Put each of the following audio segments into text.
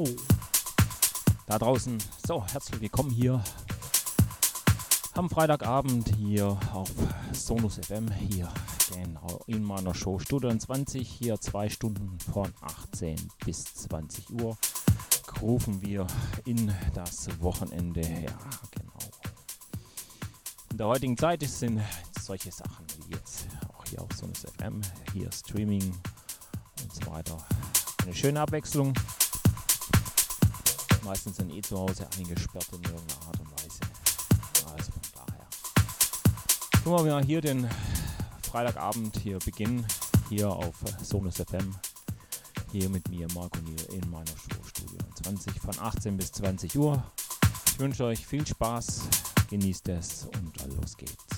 Hallo. Da draußen. So, herzlich willkommen hier am Freitagabend hier auf Sonus FM. Hier genau in meiner Show Studio 20. Hier zwei Stunden von 18 bis 20 Uhr. Rufen wir in das Wochenende. Ja, genau. In der heutigen Zeit sind solche Sachen wie jetzt auch hier auf Sonus FM, hier Streaming und so weiter. Eine schöne Abwechslung. Meistens sind eh zu Hause eingesperrt in irgendeiner Art und Weise. Also von daher. Gucken wir mal hier den Freitagabend hier beginnen. Hier auf Sonus FM. Hier mit mir, Marco Niel, in meiner Show Studio 20 von 18 bis 20 Uhr. Ich wünsche euch viel Spaß, genießt es und los geht's.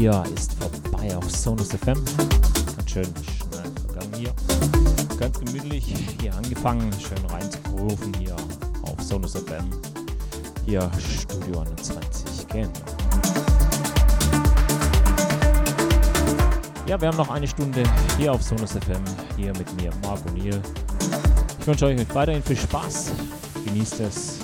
Hier ist vorbei auf Sonus FM. Ganz schön schnell vergangen hier. Ganz gemütlich hier angefangen, schön reinzurufen hier auf Sonus FM. Hier Studio 21, genau. Ja, wir haben noch eine Stunde hier auf Sonus FM, hier mit mir, Marc O'Neill. Ich wünsche euch weiterhin viel Spaß, genießt es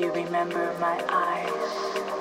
you remember my eyes.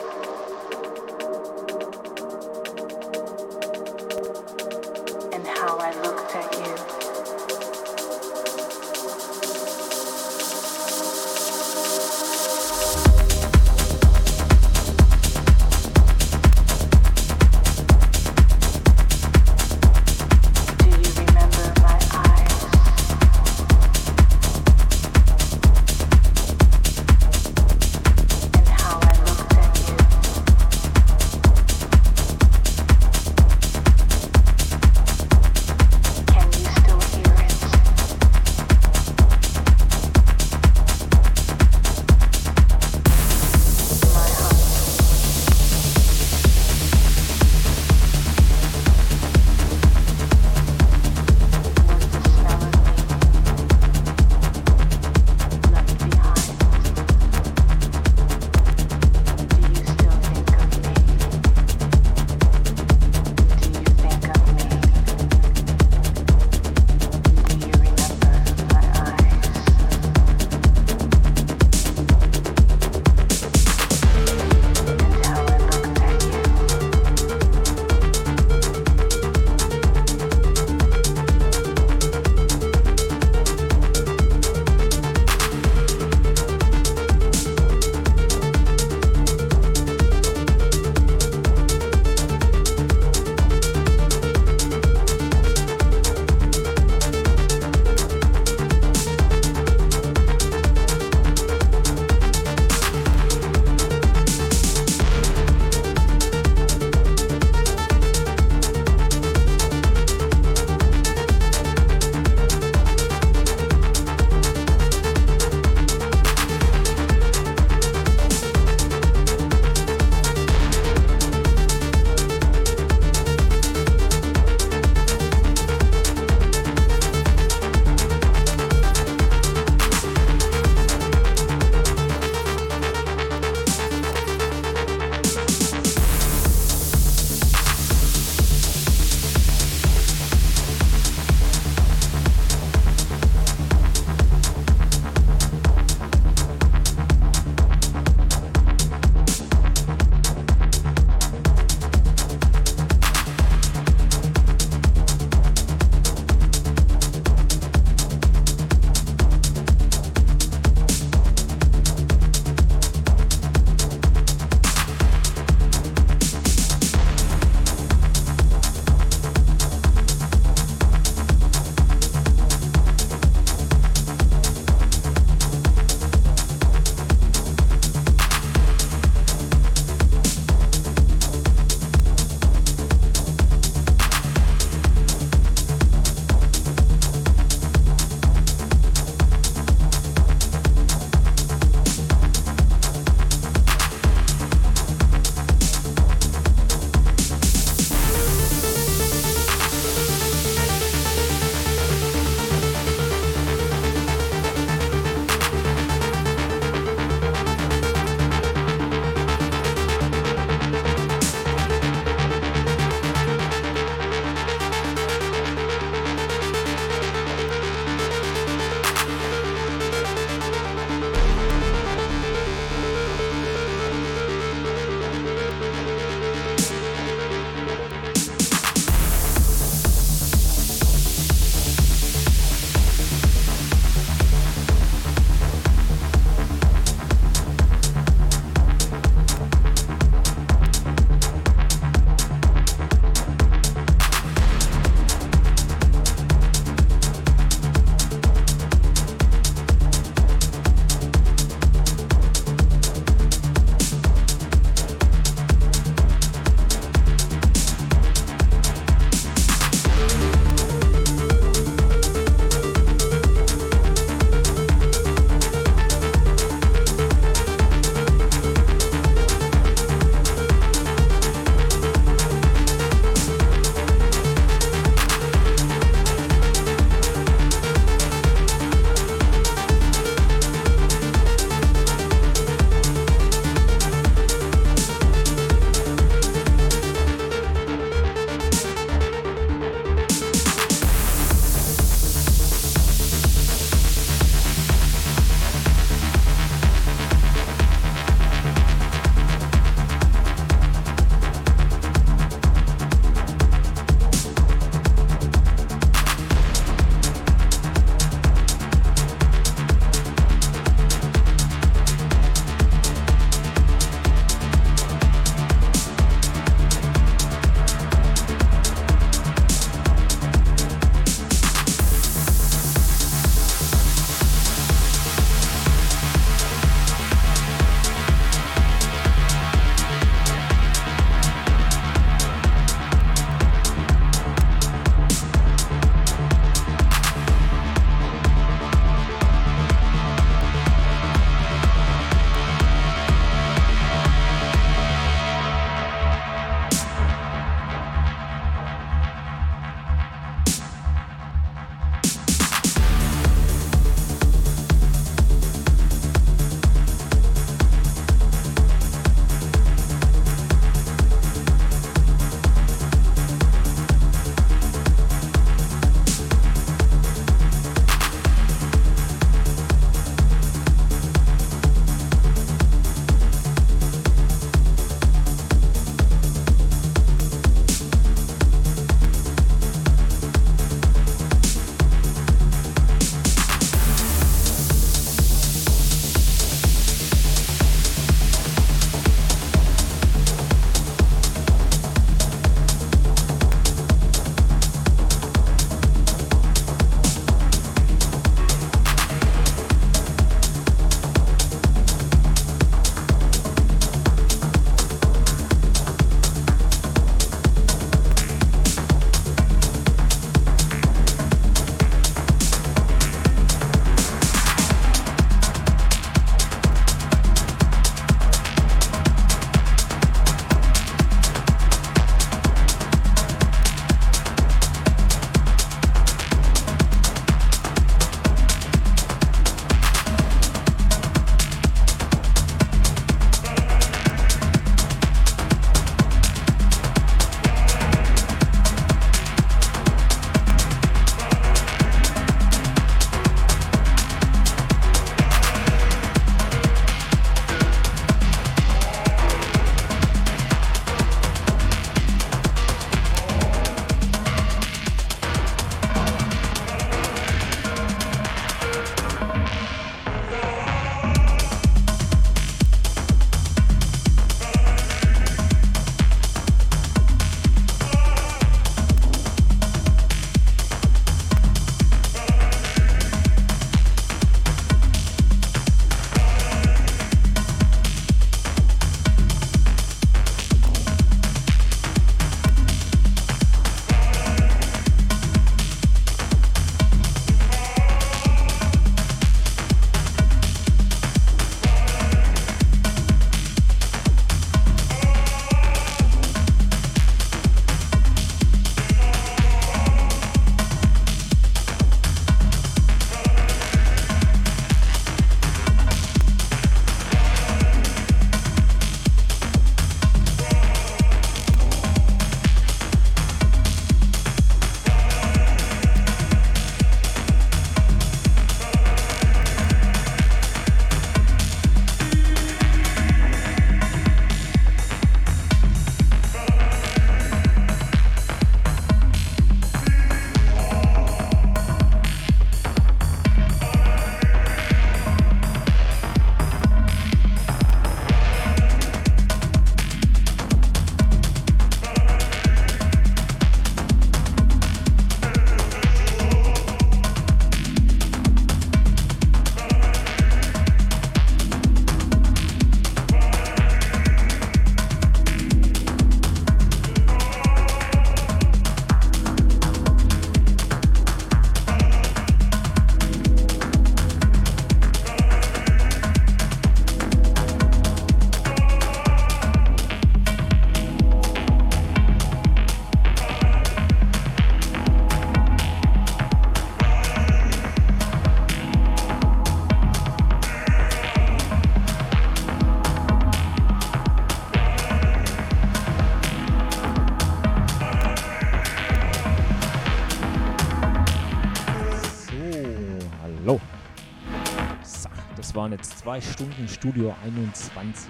Zwei Stunden Studio 21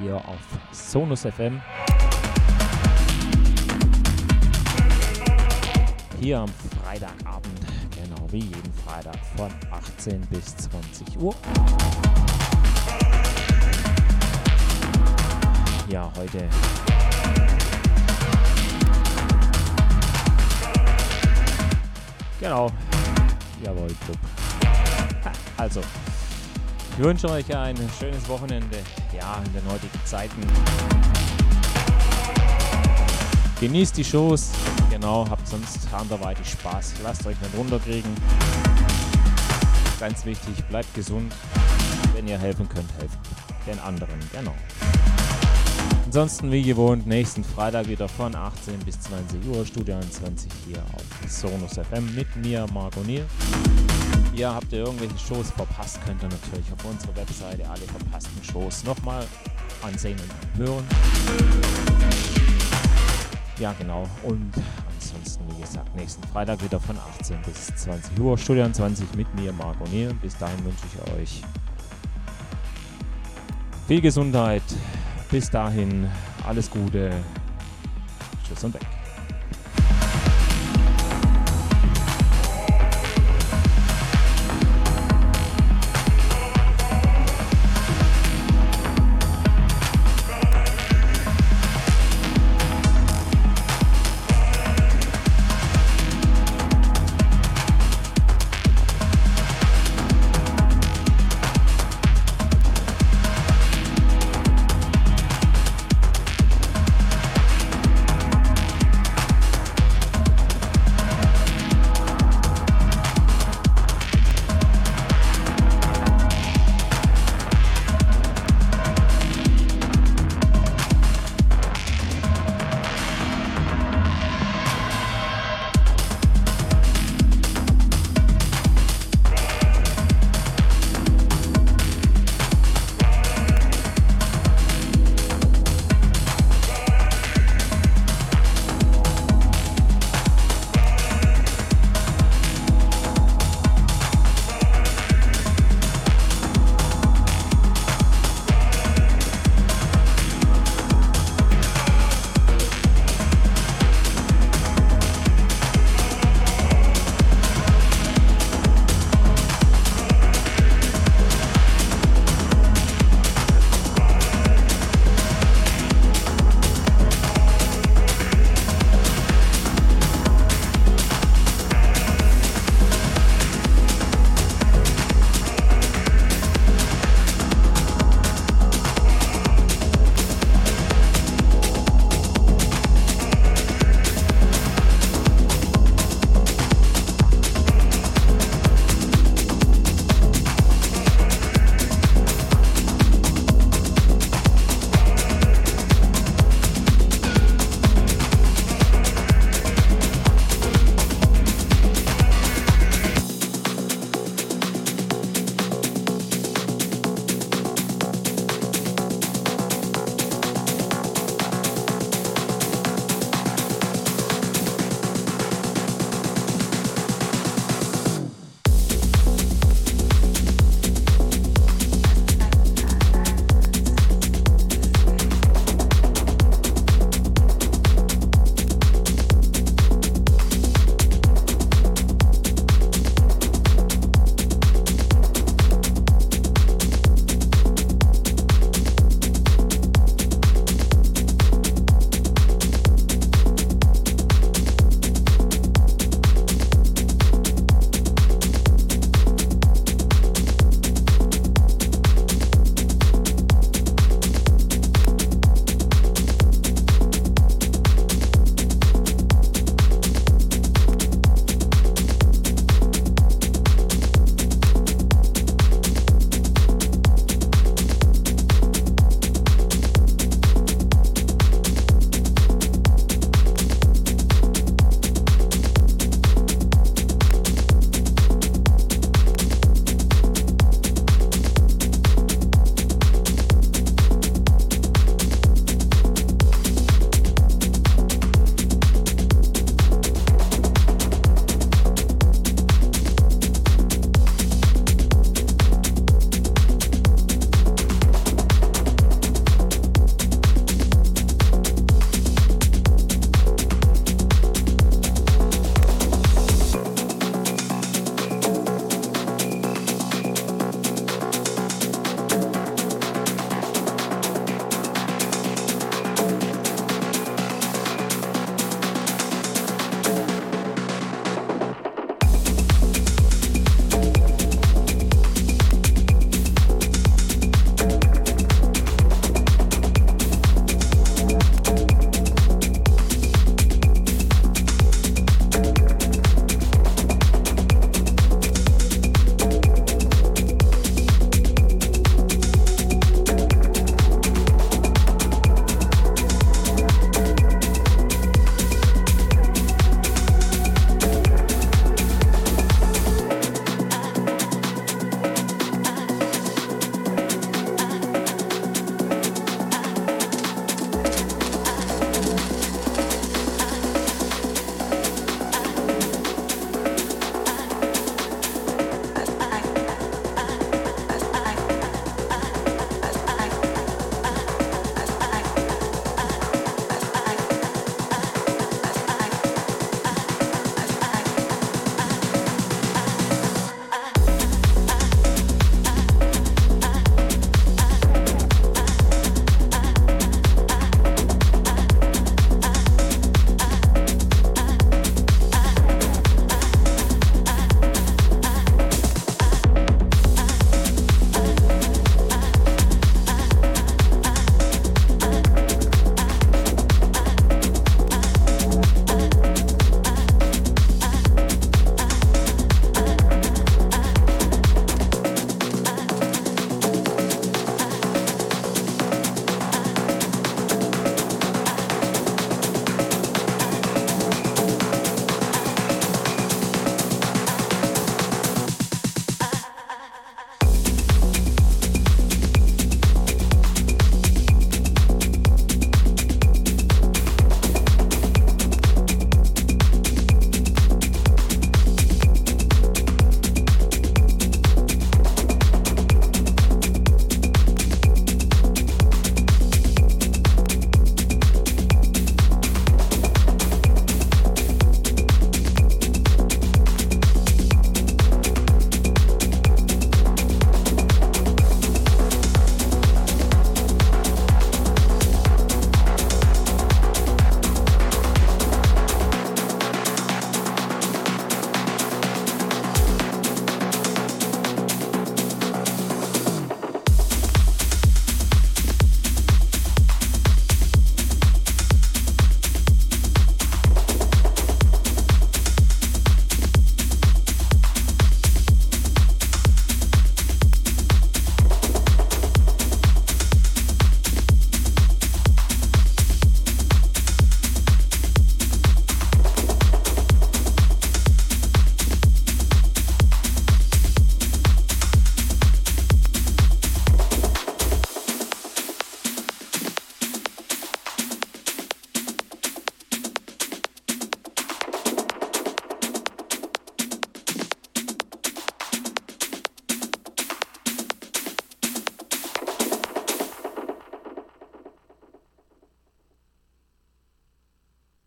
hier auf Sonus FM. Hier am Freitagabend, genau wie jeden Freitag von 18 bis 20 Uhr. Ja, heute Genau. Jawohl, Club. Also, ich wünsche euch ein schönes Wochenende. Ja, in den heutigen Zeiten. Genießt die Shows. Genau, habt sonst anderweitig Spaß. Lasst euch nicht runterkriegen. Ganz wichtig, bleibt gesund. Wenn ihr helfen könnt, helft den anderen. Genau. Ansonsten wie gewohnt, nächsten Freitag wieder von 18 bis 20 Uhr, Studio 21 hier auf Sonus FM mit mir, Marco Nier. Ihr habt ihr irgendwelche Shows verpasst, könnt ihr natürlich auf unserer Webseite alle verpassten Shows nochmal ansehen und hören. Ja, genau. Und ansonsten, wie gesagt, nächsten Freitag wieder von 18 bis 20 Uhr, Studio 20 mit mir, Marco Nier. Bis dahin wünsche ich euch viel Gesundheit, bis dahin alles Gute. Tschüss und weg.